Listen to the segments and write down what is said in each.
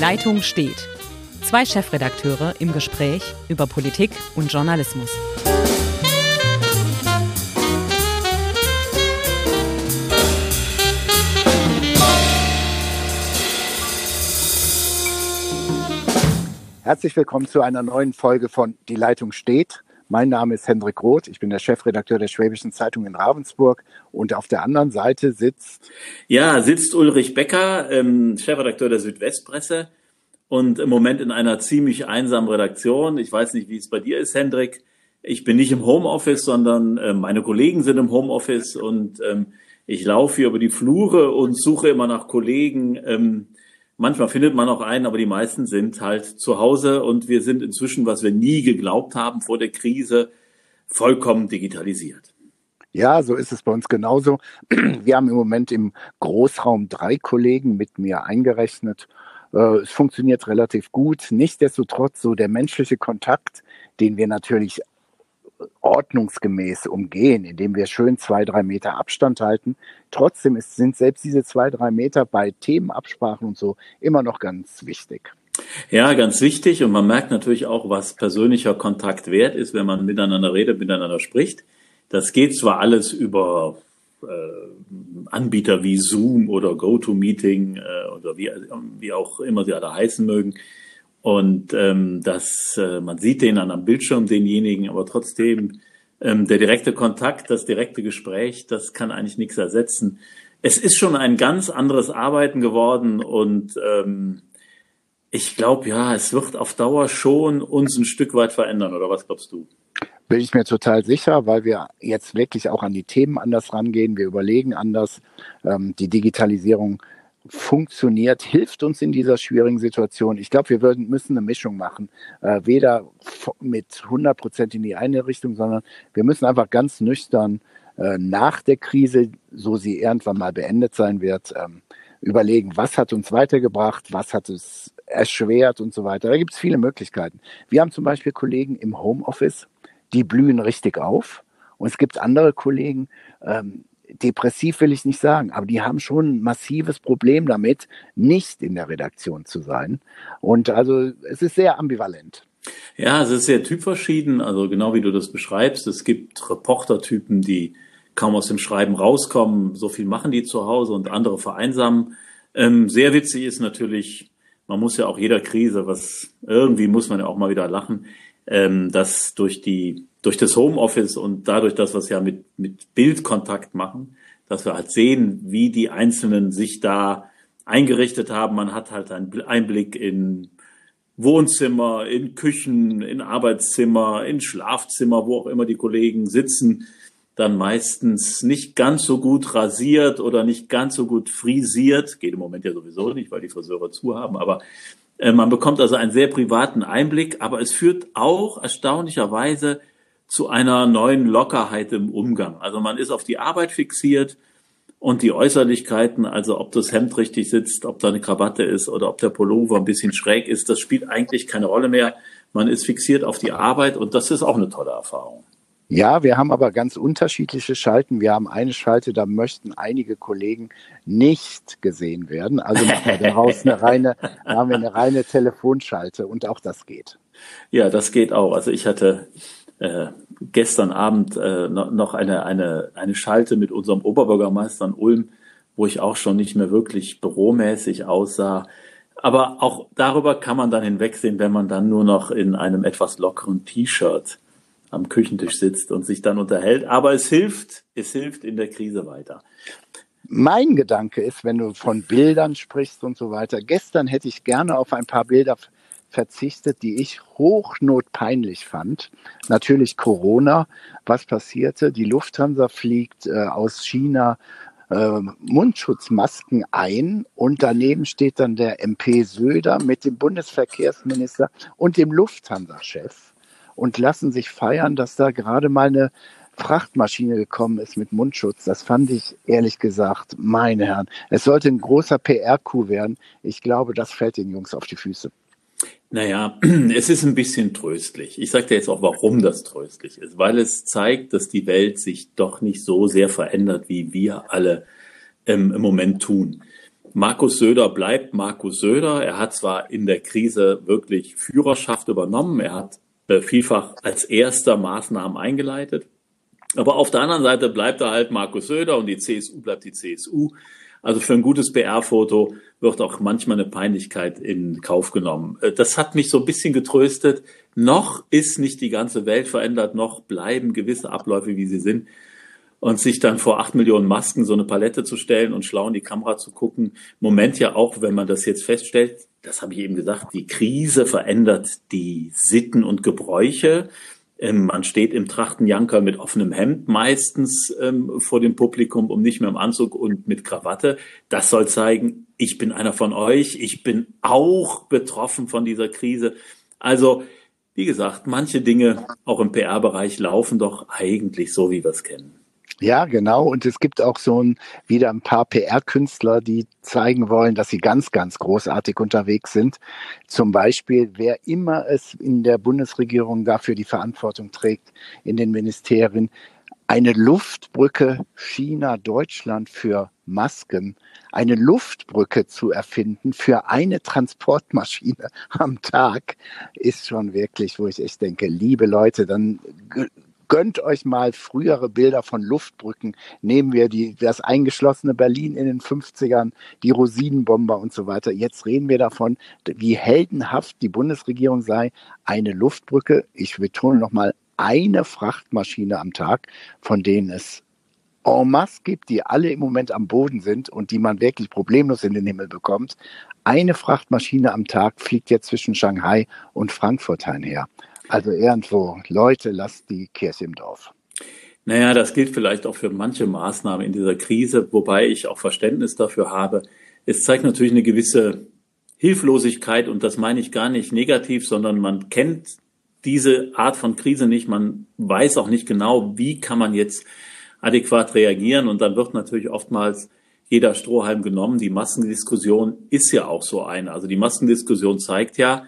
Leitung steht. Zwei Chefredakteure im Gespräch über Politik und Journalismus. Herzlich willkommen zu einer neuen Folge von Die Leitung steht. Mein Name ist Hendrik Roth, ich bin der Chefredakteur der Schwäbischen Zeitung in Ravensburg und auf der anderen Seite sitzt. Ja, sitzt Ulrich Becker, ähm, Chefredakteur der Südwestpresse und im Moment in einer ziemlich einsamen Redaktion. Ich weiß nicht, wie es bei dir ist, Hendrik. Ich bin nicht im Homeoffice, sondern äh, meine Kollegen sind im Homeoffice und ähm, ich laufe hier über die Flure und suche immer nach Kollegen. Ähm, Manchmal findet man auch einen, aber die meisten sind halt zu Hause und wir sind inzwischen, was wir nie geglaubt haben vor der Krise, vollkommen digitalisiert. Ja, so ist es bei uns genauso. Wir haben im Moment im Großraum drei Kollegen mit mir eingerechnet. Äh, es funktioniert relativ gut. Nichtsdestotrotz so der menschliche Kontakt, den wir natürlich ordnungsgemäß umgehen, indem wir schön zwei, drei Meter Abstand halten. Trotzdem ist, sind selbst diese zwei, drei Meter bei Themenabsprachen und so immer noch ganz wichtig. Ja, ganz wichtig. Und man merkt natürlich auch, was persönlicher Kontakt wert ist, wenn man miteinander redet, miteinander spricht. Das geht zwar alles über äh, Anbieter wie Zoom oder GoToMeeting äh, oder wie, wie auch immer sie alle heißen mögen. Und ähm, das, äh, man sieht den an am Bildschirm, denjenigen, aber trotzdem ähm, der direkte Kontakt, das direkte Gespräch, das kann eigentlich nichts ersetzen. Es ist schon ein ganz anderes Arbeiten geworden und ähm, ich glaube, ja, es wird auf Dauer schon uns ein Stück weit verändern, oder was glaubst du? Bin ich mir total sicher, weil wir jetzt wirklich auch an die Themen anders rangehen. Wir überlegen anders. Ähm, die Digitalisierung funktioniert, hilft uns in dieser schwierigen Situation. Ich glaube, wir würden, müssen eine Mischung machen. Äh, weder mit 100 Prozent in die eine Richtung, sondern wir müssen einfach ganz nüchtern äh, nach der Krise, so sie irgendwann mal beendet sein wird, ähm, überlegen, was hat uns weitergebracht, was hat es erschwert und so weiter. Da gibt es viele Möglichkeiten. Wir haben zum Beispiel Kollegen im Homeoffice, die blühen richtig auf. Und es gibt andere Kollegen, ähm, depressiv will ich nicht sagen, aber die haben schon ein massives Problem damit, nicht in der Redaktion zu sein. Und also es ist sehr ambivalent. Ja, es ist sehr typverschieden, also genau wie du das beschreibst. Es gibt Reportertypen, die kaum aus dem Schreiben rauskommen, so viel machen die zu Hause und andere vereinsamen. Ähm, sehr witzig ist natürlich, man muss ja auch jeder Krise, was irgendwie muss man ja auch mal wieder lachen, ähm, dass durch die durch das Homeoffice und dadurch das, was wir mit, mit Bildkontakt machen, dass wir halt sehen, wie die Einzelnen sich da eingerichtet haben. Man hat halt einen Einblick in Wohnzimmer, in Küchen, in Arbeitszimmer, in Schlafzimmer, wo auch immer die Kollegen sitzen, dann meistens nicht ganz so gut rasiert oder nicht ganz so gut frisiert. Geht im Moment ja sowieso nicht, weil die Friseure zu haben, aber man bekommt also einen sehr privaten Einblick, aber es führt auch erstaunlicherweise zu einer neuen Lockerheit im Umgang. Also man ist auf die Arbeit fixiert und die Äußerlichkeiten, also ob das Hemd richtig sitzt, ob da eine Krawatte ist oder ob der Pullover ein bisschen schräg ist, das spielt eigentlich keine Rolle mehr. Man ist fixiert auf die Arbeit und das ist auch eine tolle Erfahrung. Ja, wir haben aber ganz unterschiedliche Schalten. Wir haben eine Schalte, da möchten einige Kollegen nicht gesehen werden. Also machen wir daraus eine reine, haben wir eine reine Telefonschalte und auch das geht. Ja, das geht auch. Also ich hatte äh, gestern Abend äh, noch eine, eine, eine Schalte mit unserem Oberbürgermeister in Ulm, wo ich auch schon nicht mehr wirklich büromäßig aussah. Aber auch darüber kann man dann hinwegsehen, wenn man dann nur noch in einem etwas lockeren T-Shirt am Küchentisch sitzt und sich dann unterhält. Aber es hilft, es hilft in der Krise weiter. Mein Gedanke ist, wenn du von Bildern sprichst und so weiter, gestern hätte ich gerne auf ein paar Bilder verzichtet, die ich hochnotpeinlich fand. Natürlich Corona. Was passierte? Die Lufthansa fliegt äh, aus China äh, Mundschutzmasken ein und daneben steht dann der MP Söder mit dem Bundesverkehrsminister und dem Lufthansa-Chef und lassen sich feiern, dass da gerade mal eine Frachtmaschine gekommen ist mit Mundschutz. Das fand ich ehrlich gesagt, meine Herren. Es sollte ein großer PR-Coup werden. Ich glaube, das fällt den Jungs auf die Füße. Naja, es ist ein bisschen tröstlich. Ich sage dir jetzt auch, warum das tröstlich ist. Weil es zeigt, dass die Welt sich doch nicht so sehr verändert, wie wir alle ähm, im Moment tun. Markus Söder bleibt Markus Söder. Er hat zwar in der Krise wirklich Führerschaft übernommen, er hat vielfach als erster Maßnahmen eingeleitet, aber auf der anderen Seite bleibt er halt Markus Söder und die CSU bleibt die CSU. Also für ein gutes PR-Foto wird auch manchmal eine Peinlichkeit in Kauf genommen. Äh, das hat mich so ein bisschen getröstet. Noch ist nicht die ganze Welt verändert, noch bleiben gewisse Abläufe, wie sie sind und sich dann vor acht Millionen Masken so eine Palette zu stellen und schlau in die Kamera zu gucken. Moment ja auch, wenn man das jetzt feststellt, das habe ich eben gesagt, die Krise verändert die Sitten und Gebräuche. Ähm, man steht im Trachtenjanker mit offenem Hemd meistens ähm, vor dem Publikum, um nicht mehr im Anzug und mit Krawatte. Das soll zeigen, ich bin einer von euch, ich bin auch betroffen von dieser Krise. Also, wie gesagt, manche Dinge auch im PR-Bereich laufen doch eigentlich so, wie wir es kennen. Ja, genau. Und es gibt auch so ein, wieder ein paar PR-Künstler, die zeigen wollen, dass sie ganz, ganz großartig unterwegs sind. Zum Beispiel, wer immer es in der Bundesregierung dafür die Verantwortung trägt, in den Ministerien, eine Luftbrücke China-Deutschland für Masken, eine Luftbrücke zu erfinden für eine Transportmaschine am Tag, ist schon wirklich, wo ich echt denke, liebe Leute, dann gönnt euch mal frühere Bilder von Luftbrücken. Nehmen wir die, das eingeschlossene Berlin in den 50ern, die Rosinenbomber und so weiter. Jetzt reden wir davon, wie heldenhaft die Bundesregierung sei. Eine Luftbrücke, ich betone nochmal, eine Frachtmaschine am Tag, von denen es en masse gibt, die alle im Moment am Boden sind und die man wirklich problemlos in den Himmel bekommt. Eine Frachtmaschine am Tag fliegt jetzt zwischen Shanghai und Frankfurt einher. Also irgendwo, Leute, lasst die Kirche im Dorf. Naja, das gilt vielleicht auch für manche Maßnahmen in dieser Krise, wobei ich auch Verständnis dafür habe. Es zeigt natürlich eine gewisse Hilflosigkeit und das meine ich gar nicht negativ, sondern man kennt diese Art von Krise nicht. Man weiß auch nicht genau, wie kann man jetzt adäquat reagieren und dann wird natürlich oftmals jeder Strohhalm genommen. Die Massendiskussion ist ja auch so eine. Also die Massendiskussion zeigt ja,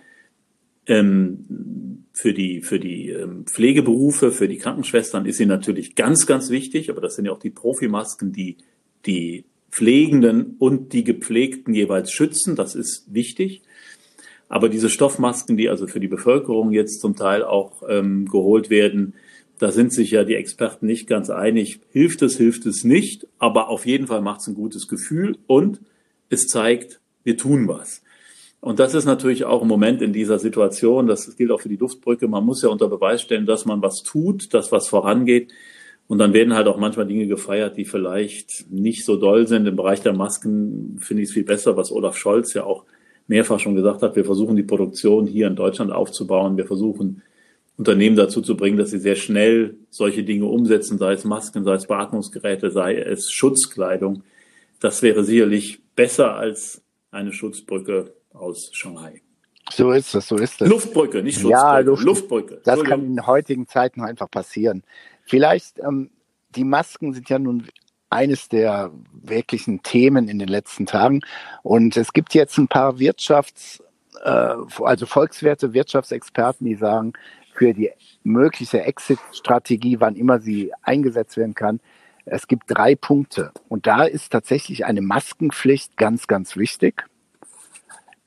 ähm, für die, für die ähm, Pflegeberufe, für die Krankenschwestern ist sie natürlich ganz, ganz wichtig, aber das sind ja auch die Profimasken, die die Pflegenden und die Gepflegten jeweils schützen. Das ist wichtig. Aber diese Stoffmasken, die also für die Bevölkerung jetzt zum Teil auch ähm, geholt werden, da sind sich ja die Experten nicht ganz einig. Hilft es, hilft es nicht. Aber auf jeden Fall macht es ein gutes Gefühl und es zeigt, wir tun was. Und das ist natürlich auch ein Moment in dieser Situation, das gilt auch für die Luftbrücke, man muss ja unter Beweis stellen, dass man was tut, dass was vorangeht. Und dann werden halt auch manchmal Dinge gefeiert, die vielleicht nicht so doll sind. Im Bereich der Masken finde ich es viel besser, was Olaf Scholz ja auch mehrfach schon gesagt hat. Wir versuchen die Produktion hier in Deutschland aufzubauen. Wir versuchen Unternehmen dazu zu bringen, dass sie sehr schnell solche Dinge umsetzen, sei es Masken, sei es Beatmungsgeräte, sei es Schutzkleidung. Das wäre sicherlich besser als eine Schutzbrücke aus Shanghai. So ist es, so ist es. Luftbrücke, nicht Schutzbrücke. Ja, Luft, Luftbrücke. Das kann in heutigen Zeiten einfach passieren. Vielleicht, ähm, die Masken sind ja nun eines der wirklichen Themen in den letzten Tagen. Und es gibt jetzt ein paar Wirtschafts-, äh, also Volkswerte, Wirtschaftsexperten, die sagen, für die mögliche Exit-Strategie, wann immer sie eingesetzt werden kann, es gibt drei Punkte. Und da ist tatsächlich eine Maskenpflicht ganz, ganz wichtig.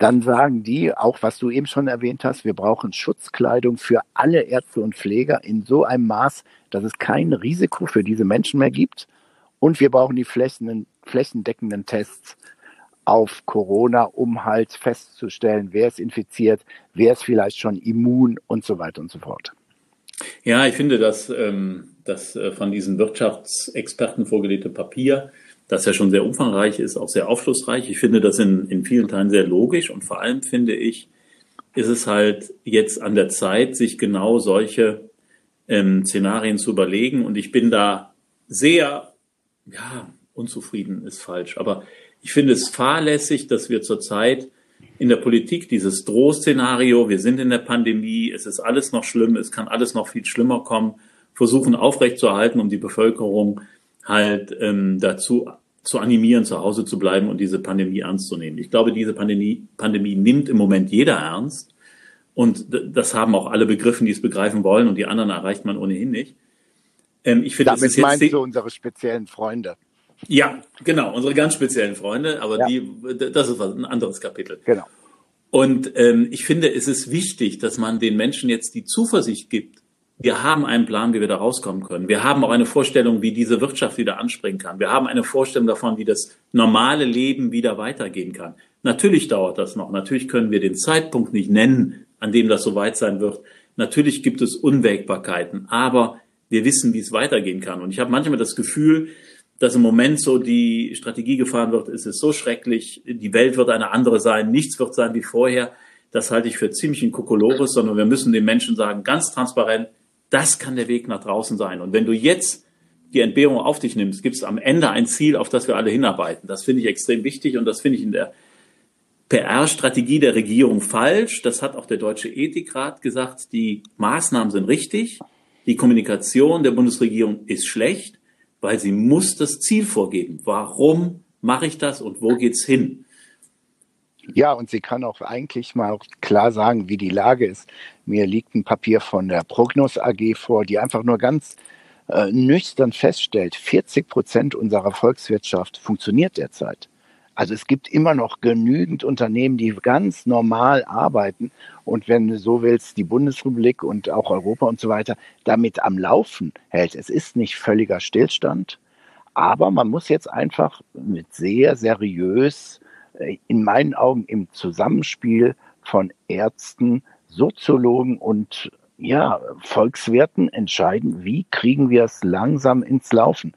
Dann sagen die, auch was du eben schon erwähnt hast, wir brauchen Schutzkleidung für alle Ärzte und Pfleger in so einem Maß, dass es kein Risiko für diese Menschen mehr gibt. Und wir brauchen die flächendeckenden Tests auf Corona, um halt festzustellen, wer ist infiziert, wer ist vielleicht schon immun und so weiter und so fort. Ja, ich finde, dass ähm, das äh, von diesen Wirtschaftsexperten vorgelegte Papier das ja schon sehr umfangreich ist, auch sehr aufschlussreich. Ich finde das in, in vielen Teilen sehr logisch und vor allem finde ich, ist es halt jetzt an der Zeit, sich genau solche ähm, Szenarien zu überlegen. Und ich bin da sehr, ja, unzufrieden ist falsch, aber ich finde es fahrlässig, dass wir zurzeit in der Politik dieses Drohszenario, wir sind in der Pandemie, es ist alles noch schlimm, es kann alles noch viel schlimmer kommen, versuchen aufrechtzuerhalten, um die Bevölkerung halt ähm, dazu zu animieren, zu Hause zu bleiben und diese Pandemie ernst zu nehmen. Ich glaube, diese Pandemie, Pandemie nimmt im Moment jeder ernst. Und das haben auch alle begriffen, die es begreifen wollen und die anderen erreicht man ohnehin nicht. Ähm, ich finde, Damit das meinst du unsere speziellen Freunde. Ja, genau, unsere ganz speziellen Freunde, aber ja. die, das ist ein anderes Kapitel. Genau. Und ähm, ich finde, es ist wichtig, dass man den Menschen jetzt die Zuversicht gibt. Wir haben einen Plan, wie wir da rauskommen können. Wir haben auch eine Vorstellung, wie diese Wirtschaft wieder anspringen kann. Wir haben eine Vorstellung davon, wie das normale Leben wieder weitergehen kann. Natürlich dauert das noch. Natürlich können wir den Zeitpunkt nicht nennen, an dem das soweit sein wird. Natürlich gibt es Unwägbarkeiten, aber wir wissen, wie es weitergehen kann. Und ich habe manchmal das Gefühl, dass im Moment so die Strategie gefahren wird, es ist so schrecklich, die Welt wird eine andere sein, nichts wird sein wie vorher. Das halte ich für ziemlich ein Kokolores, sondern wir müssen den Menschen sagen, ganz transparent, das kann der Weg nach draußen sein. Und wenn du jetzt die Entbehrung auf dich nimmst, gibt es am Ende ein Ziel, auf das wir alle hinarbeiten. Das finde ich extrem wichtig und das finde ich in der PR-Strategie der Regierung falsch. Das hat auch der Deutsche Ethikrat gesagt. Die Maßnahmen sind richtig. Die Kommunikation der Bundesregierung ist schlecht weil sie muss das Ziel vorgeben. Warum mache ich das und wo geht's hin? Ja, und sie kann auch eigentlich mal auch klar sagen, wie die Lage ist. Mir liegt ein Papier von der Prognos AG vor, die einfach nur ganz äh, nüchtern feststellt, 40 Prozent unserer Volkswirtschaft funktioniert derzeit. Also es gibt immer noch genügend Unternehmen, die ganz normal arbeiten und wenn du so willst, die Bundesrepublik und auch Europa und so weiter damit am Laufen hält. Es ist nicht völliger Stillstand, aber man muss jetzt einfach mit sehr seriös, in meinen Augen im Zusammenspiel von Ärzten, Soziologen und ja, Volkswirten entscheiden, wie kriegen wir es langsam ins Laufen.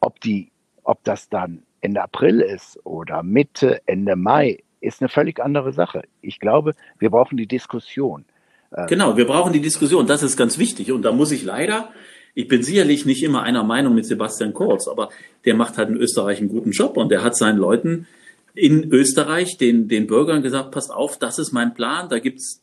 Ob die, ob das dann Ende April ist oder Mitte, Ende Mai, ist eine völlig andere Sache. Ich glaube, wir brauchen die Diskussion. Äh, genau, wir brauchen die Diskussion. Das ist ganz wichtig. Und da muss ich leider, ich bin sicherlich nicht immer einer Meinung mit Sebastian Kurz, aber der macht halt in Österreich einen guten Job und der hat seinen Leuten in Österreich den, den Bürgern gesagt, passt auf, das ist mein Plan. Da gibt's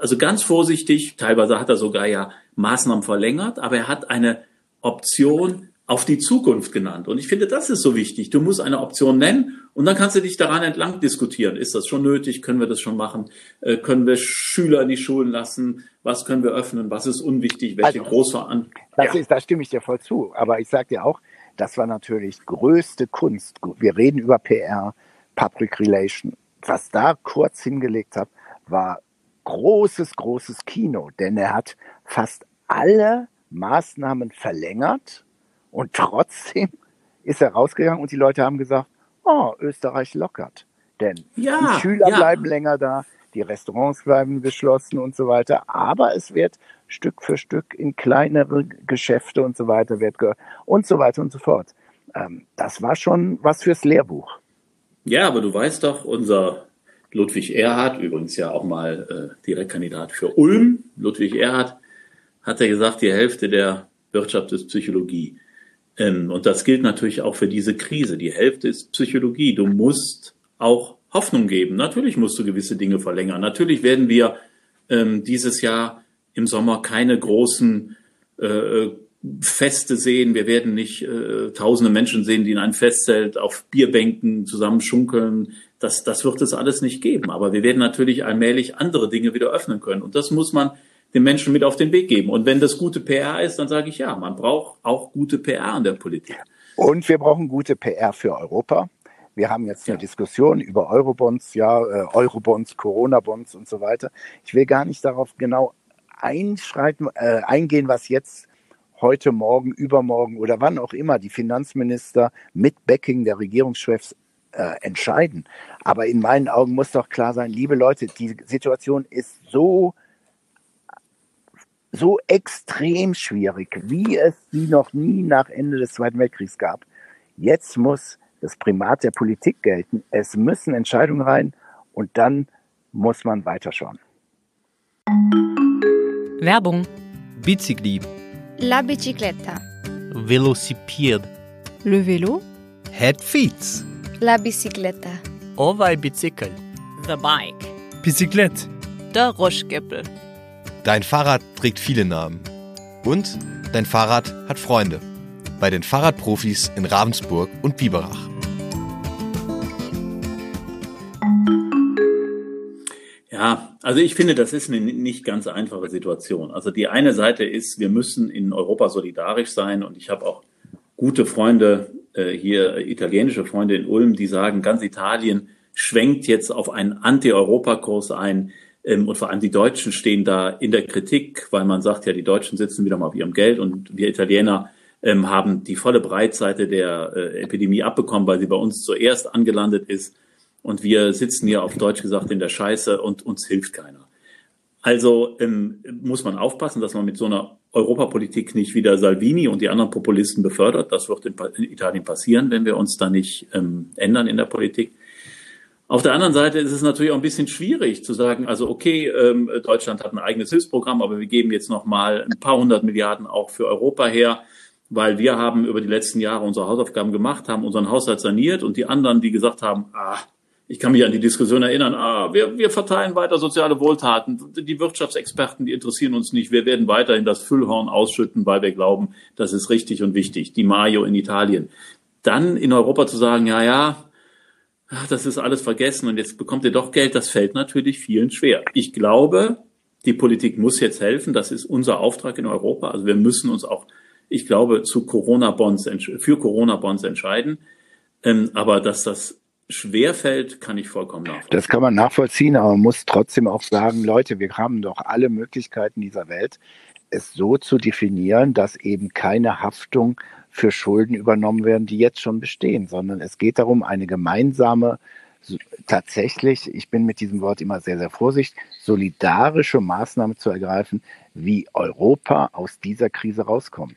also ganz vorsichtig, teilweise hat er sogar ja Maßnahmen verlängert, aber er hat eine Option auf die Zukunft genannt. Und ich finde, das ist so wichtig. Du musst eine Option nennen und dann kannst du dich daran entlang diskutieren. Ist das schon nötig? Können wir das schon machen? Äh, können wir Schüler in die Schulen lassen? Was können wir öffnen? Was ist unwichtig? Welche also, Großveran das ja. ist, Da stimme ich dir voll zu. Aber ich sage dir auch, das war natürlich größte Kunst. Wir reden über PR, Public Relation. Was da kurz hingelegt hat, war großes, großes Kino. Denn er hat fast alle Maßnahmen verlängert und trotzdem ist er rausgegangen und die Leute haben gesagt, oh, Österreich lockert. Denn ja, die Schüler ja. bleiben länger da, die Restaurants bleiben geschlossen und so weiter. Aber es wird Stück für Stück in kleinere Geschäfte und so weiter wird und so weiter und so fort. Ähm, das war schon was fürs Lehrbuch. Ja, aber du weißt doch, unser Ludwig Erhard, übrigens ja auch mal äh, Direktkandidat für Ulm, Ludwig Erhard, hat er gesagt, die Hälfte der Wirtschaft ist Psychologie. Ähm, und das gilt natürlich auch für diese Krise. Die Hälfte ist Psychologie. Du musst auch Hoffnung geben. Natürlich musst du gewisse Dinge verlängern. Natürlich werden wir ähm, dieses Jahr im Sommer keine großen äh, Feste sehen. Wir werden nicht äh, tausende Menschen sehen, die in einem Festzelt auf Bierbänken zusammen schunkeln. Das, das wird es alles nicht geben. Aber wir werden natürlich allmählich andere Dinge wieder öffnen können. Und das muss man den Menschen mit auf den Weg geben. Und wenn das gute PR ist, dann sage ich ja, man braucht auch gute PR in der Politik. Und wir brauchen gute PR für Europa. Wir haben jetzt eine ja. Diskussion über Eurobonds, ja, äh, Eurobonds, Corona-Bonds und so weiter. Ich will gar nicht darauf genau einschreiten, äh, eingehen, was jetzt heute Morgen, übermorgen oder wann auch immer die Finanzminister mit Backing der Regierungschefs äh, entscheiden. Aber in meinen Augen muss doch klar sein, liebe Leute, die Situation ist so so extrem schwierig, wie es sie noch nie nach Ende des Zweiten Weltkriegs gab. Jetzt muss das Primat der Politik gelten. Es müssen Entscheidungen rein und dann muss man weiterschauen. Werbung. Bicicli. La bicicletta. Velocipede. Le vélo. Head feet. La bicicletta. Ovai bicycle. The bike. Bicyclette. Der Roschgeppel. Dein Fahrrad trägt viele Namen. Und dein Fahrrad hat Freunde. Bei den Fahrradprofis in Ravensburg und Biberach. Ja, also ich finde, das ist eine nicht ganz einfache Situation. Also die eine Seite ist, wir müssen in Europa solidarisch sein und ich habe auch gute Freunde äh, hier italienische Freunde in Ulm, die sagen, ganz Italien schwenkt jetzt auf einen Anti-Europa-Kurs ein. Ähm, und vor allem die Deutschen stehen da in der Kritik, weil man sagt, ja, die Deutschen sitzen wieder mal auf ihrem Geld und wir Italiener ähm, haben die volle Breitseite der äh, Epidemie abbekommen, weil sie bei uns zuerst angelandet ist. Und wir sitzen hier auf Deutsch gesagt in der Scheiße und uns hilft keiner. Also ähm, muss man aufpassen, dass man mit so einer Europapolitik nicht wieder Salvini und die anderen Populisten befördert. Das wird in, Italien passieren, wenn wir uns da nicht ähm, ändern in der Politik. Auf der anderen Seite ist es natürlich auch ein bisschen schwierig zu sagen, also okay, ähm, Deutschland hat ein eigenes Hilfsprogramm, aber wir geben jetzt noch mal ein paar hundert Milliarden auch für Europa her, weil wir haben über die letzten Jahre unsere Hausaufgaben gemacht, haben unseren Haushalt saniert und die anderen, die gesagt haben, ah, ich kann mich an die Diskussion erinnern, ah, wir, wir verteilen weiter soziale Wohltaten. Die Wirtschaftsexperten, die interessieren uns nicht. Wir werden weiterhin das Füllhorn ausschütten, weil wir glauben, das ist richtig und wichtig. Die Mayo in Italien. Dann in Europa zu sagen, ja, ja, das ist alles vergessen und jetzt bekommt ihr doch Geld, das fällt natürlich vielen schwer. Ich glaube, die Politik muss jetzt helfen. Das ist unser Auftrag in Europa. Also wir müssen uns auch, ich glaube, zu Corona-Bonds, für Corona-Bonds entscheiden. Ähm, aber dass das schwerfällt, kann ich vollkommen nachvollziehen. Das kann man nachvollziehen, aber man muss trotzdem auch sagen, Leute, wir haben doch alle Möglichkeiten dieser Welt, es so zu definieren, dass eben keine Haftung für Schulden übernommen werden, die jetzt schon bestehen, sondern es geht darum, eine gemeinsame, tatsächlich, ich bin mit diesem Wort immer sehr, sehr vorsichtig, solidarische Maßnahme zu ergreifen, wie Europa aus dieser Krise rauskommt.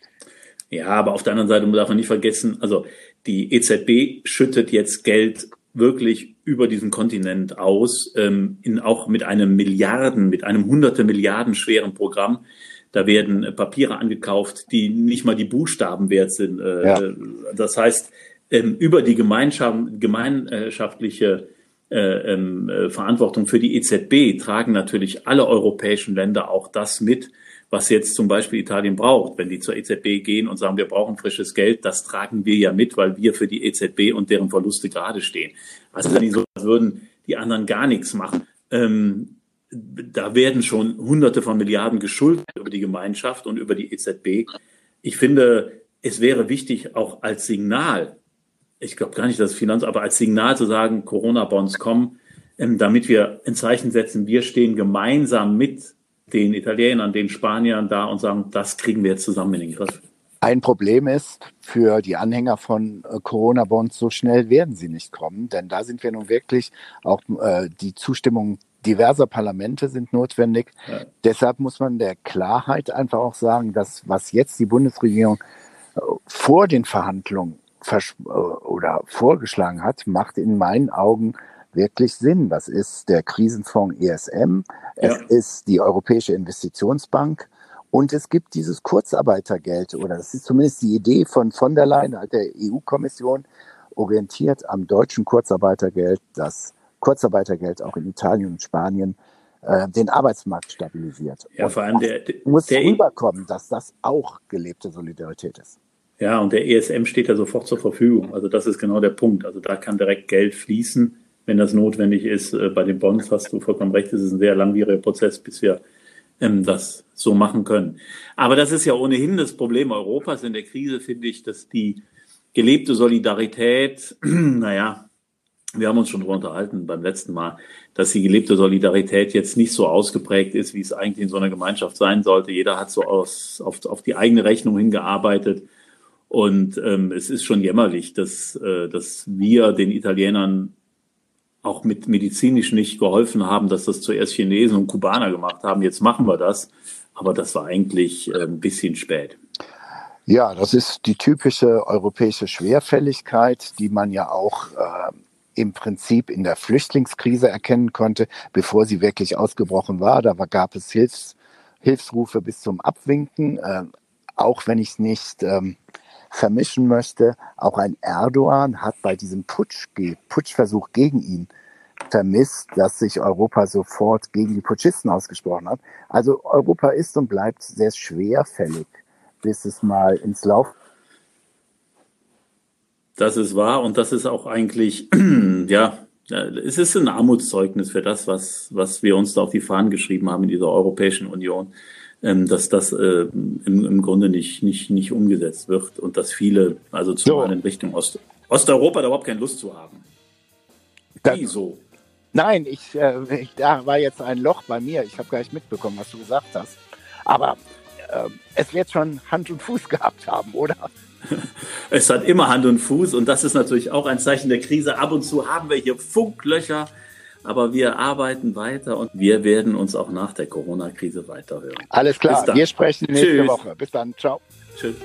Ja, aber auf der anderen Seite darf man nicht vergessen, also die EZB schüttet jetzt Geld wirklich über diesen Kontinent aus, ähm, in, auch mit einem Milliarden, mit einem hunderte Milliarden schweren Programm. Da werden äh, Papiere angekauft, die nicht mal die Buchstaben wert sind. Äh, ja. Das heißt, ähm, über die Gemeinschaft, gemeinschaftliche äh, ähm, äh, Verantwortung für die EZB tragen natürlich alle europäischen Länder auch das mit, was jetzt zum Beispiel Italien braucht. Wenn die zur EZB gehen und sagen, wir brauchen frisches Geld, das tragen wir ja mit, weil wir für die EZB und deren Verluste gerade stehen. Also wenn die so würden, die anderen gar nichts machen. Ähm, da werden schon Hunderte von Milliarden geschuldet über die Gemeinschaft und über die EZB. Ich finde, es wäre wichtig, auch als Signal, ich glaube gar nicht, dass Finanz, aber als Signal zu sagen, Corona-Bonds kommen, ähm, damit wir ein Zeichen setzen, wir stehen gemeinsam mit den Italienern, den Spaniern da und sagen, das kriegen wir jetzt zusammen in den Griff. Ein Problem ist für die Anhänger von äh, Corona-Bonds, so schnell werden sie nicht kommen, denn da sind wir nun wirklich auch äh, die Zustimmung diverser Parlamente sind notwendig. Ja. Deshalb muss man der Klarheit einfach auch sagen, dass was jetzt die Bundesregierung äh, vor den Verhandlungen äh, oder vorgeschlagen hat, macht in meinen Augen wirklich Sinn. Das ist der Krisenfonds ESM, es ja. ist die Europäische Investitionsbank und es gibt dieses Kurzarbeitergeld oder das ist zumindest die Idee von von der Leyen, der EU-Kommission, orientiert am deutschen Kurzarbeitergeld, das Kurzarbeitergeld auch in Italien und Spanien äh, den Arbeitsmarkt stabilisiert. Ja, und vor allem der, der muss der, e rüberkommen, dass das auch gelebte Solidarität ist. Ja, und der ESM steht ja sofort zur Verfügung. Also das ist genau der Punkt. Also da kann direkt Geld fließen wenn das notwendig ist. Äh, bei den Bonds hast du vollkommen recht, es ist ein sehr langwieriger Prozess, bis wir ähm, das so machen können. Aber das ist ja ohnehin das Problem Europas in der Krise, finde ich, dass die gelebte Solidarität, naja, wir haben uns schon darüber unterhalten beim letzten Mal, dass die gelebte Solidarität jetzt nicht so ausgeprägt ist, wie es eigentlich in so einer Gemeinschaft sein sollte. Jeder hat so aus, auf, auf die eigene Rechnung hingearbeitet. Und ähm, es ist schon jämmerlich, dass, äh, dass wir den Italienern auch mit medizinisch nicht geholfen haben, dass das zuerst Chinesen und Kubaner gemacht haben. Jetzt machen wir das. Aber das war eigentlich äh, ein bisschen spät. Ja, das ist die typische europäische Schwerfälligkeit, die man ja auch äh, im Prinzip in der Flüchtlingskrise erkennen konnte, bevor sie wirklich ausgebrochen war. Da war, gab es Hilfs, Hilfsrufe bis zum Abwinken, äh, auch wenn ich es nicht ähm, vermischen möchte. Auch ein Erdogan hat bei diesem Putsch, Putschversuch gegen ihn vermisst, dass sich Europa sofort gegen die Putschisten ausgesprochen hat. Also Europa ist und bleibt sehr schwerfällig, bis es mal ins Lauf. Das ist wahr und das ist auch eigentlich, ja, es ist ein Armutszeugnis für das, was, was wir uns da auf die Fahnen geschrieben haben in dieser Europäischen Union ähm, dass das äh, im, im Grunde nicht, nicht, nicht umgesetzt wird und dass viele, also zumal so. in Richtung Ost, Osteuropa, da überhaupt keine Lust zu haben. Wieso? Nein, ich, äh, ich, da war jetzt ein Loch bei mir. Ich habe gar nicht mitbekommen, was du gesagt hast. Aber äh, es wird schon Hand und Fuß gehabt haben, oder? Es hat immer Hand und Fuß und das ist natürlich auch ein Zeichen der Krise. Ab und zu haben wir hier Funklöcher, aber wir arbeiten weiter und wir werden uns auch nach der Corona-Krise weiterhören. Alles klar, wir sprechen nächste Tschüss. Woche. Bis dann, ciao. Tschüss.